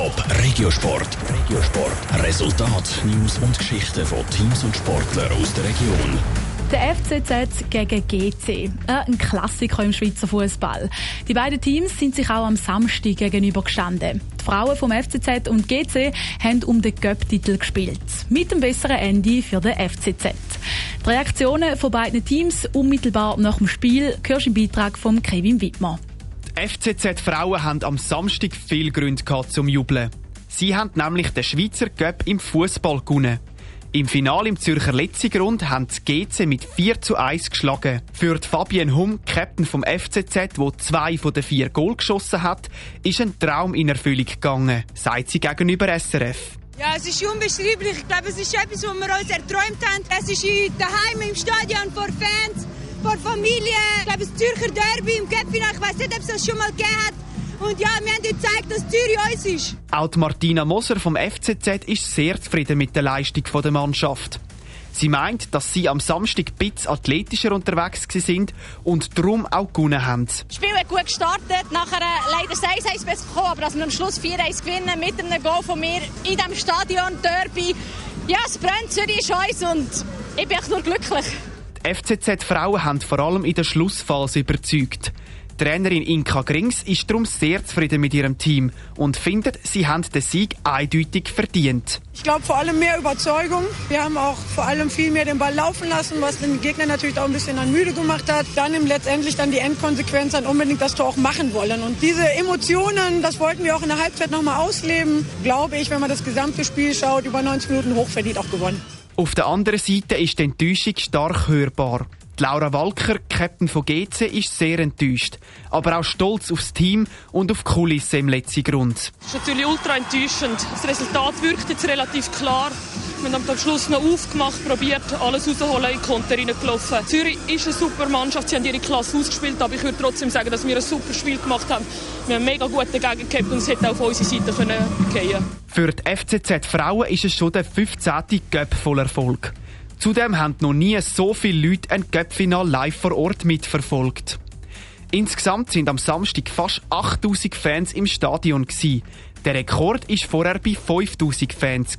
Top Regiosport. Regiosport. Resultat, News und Geschichten von Teams und Sportlern aus der Region. Der FCZ gegen GC. Äh, ein Klassiker im Schweizer Fußball. Die beiden Teams sind sich auch am Samstag gegenübergestanden. Die Frauen vom FCZ und GC haben um den Göpp-Titel gespielt. Mit einem besseren Ende für den FCZ. Die Reaktionen von beiden Teams unmittelbar nach dem Spiel hörst im Beitrag von Kevin Wittmer. FCZ-Frauen haben am Samstag viel Gründe zum Jubeln. Sie haben nämlich den Schweizer Cup im Fußball gewonnen. Im Finale im Zürcher Letzigrund haben die GC mit 4 zu 1 geschlagen. Für Fabienne Hum, Captain vom FCZ, wo zwei von den vier Goal geschossen hat, ist ein Traum in Erfüllung gegangen, sagt sie gegenüber SRF. Ja, es ist unbeschreiblich. Ich glaube, es ist etwas, was wir uns erträumt haben. Es ist daheim im Stadion vor Fans, vor Familie. Ich glaube, das Zürcher Derby im Cup-Final, ich weiß nicht, ob es das schon mal gegeben hat. Und ja, wir haben gezeigt, dass Zürich uns ist. Auch Martina Moser vom FCZ ist sehr zufrieden mit der Leistung der Mannschaft. Sie meint, dass sie am Samstag ein bisschen athletischer unterwegs sind und darum auch gewonnen haben. Das Spiel hat gut gestartet, nachher äh, leider 6-1 besser gekommen, aber dass wir am Schluss 4-1 gewinnen mit einem Goal von mir in diesem Stadion Derby. Ja, es brennt, Zürich ist uns und ich bin echt nur glücklich. Die FCZ-Frauen haben vor allem in der Schlussphase überzeugt. Trainerin Inka Grings ist darum sehr zufrieden mit ihrem Team und findet, sie haben den Sieg eindeutig verdient. Ich glaube vor allem mehr Überzeugung. Wir haben auch vor allem viel mehr den Ball laufen lassen, was den Gegner natürlich auch ein bisschen an müde gemacht hat. Dann im letztendlich dann die Endkonsequenz dann unbedingt das Tor auch machen wollen. Und diese Emotionen, das wollten wir auch in der Halbzeit nochmal ausleben. Glaube ich, wenn man das gesamte Spiel schaut, über 90 Minuten hochverdient auch gewonnen. Auf der anderen Seite ist die Enttäuschung stark hörbar. Laura Walker, Captain von GC, ist sehr enttäuscht, aber auch stolz aufs Team und auf die Kulisse im letzten Grund. Das ist natürlich ultra enttäuschend. Das Resultat wirkt jetzt relativ klar. Wir haben am Schluss noch aufgemacht, probiert, alles rauszuholen, in Konter reingelaufen. Zürich ist eine super Mannschaft, sie haben ihre Klasse ausgespielt, aber ich würde trotzdem sagen, dass wir ein super Spiel gemacht haben. Wir haben mega gute Gegner gehabt und es hätte auf unsere Seite können gehen Für die FCZ Frauen ist es schon der 15. Göpp voll Erfolg. Zudem haben noch nie so viele Leute ein Cup-Final live vor Ort mitverfolgt. Insgesamt sind am Samstag fast 8000 Fans im Stadion. Der Rekord ist vorher bei 5000 Fans.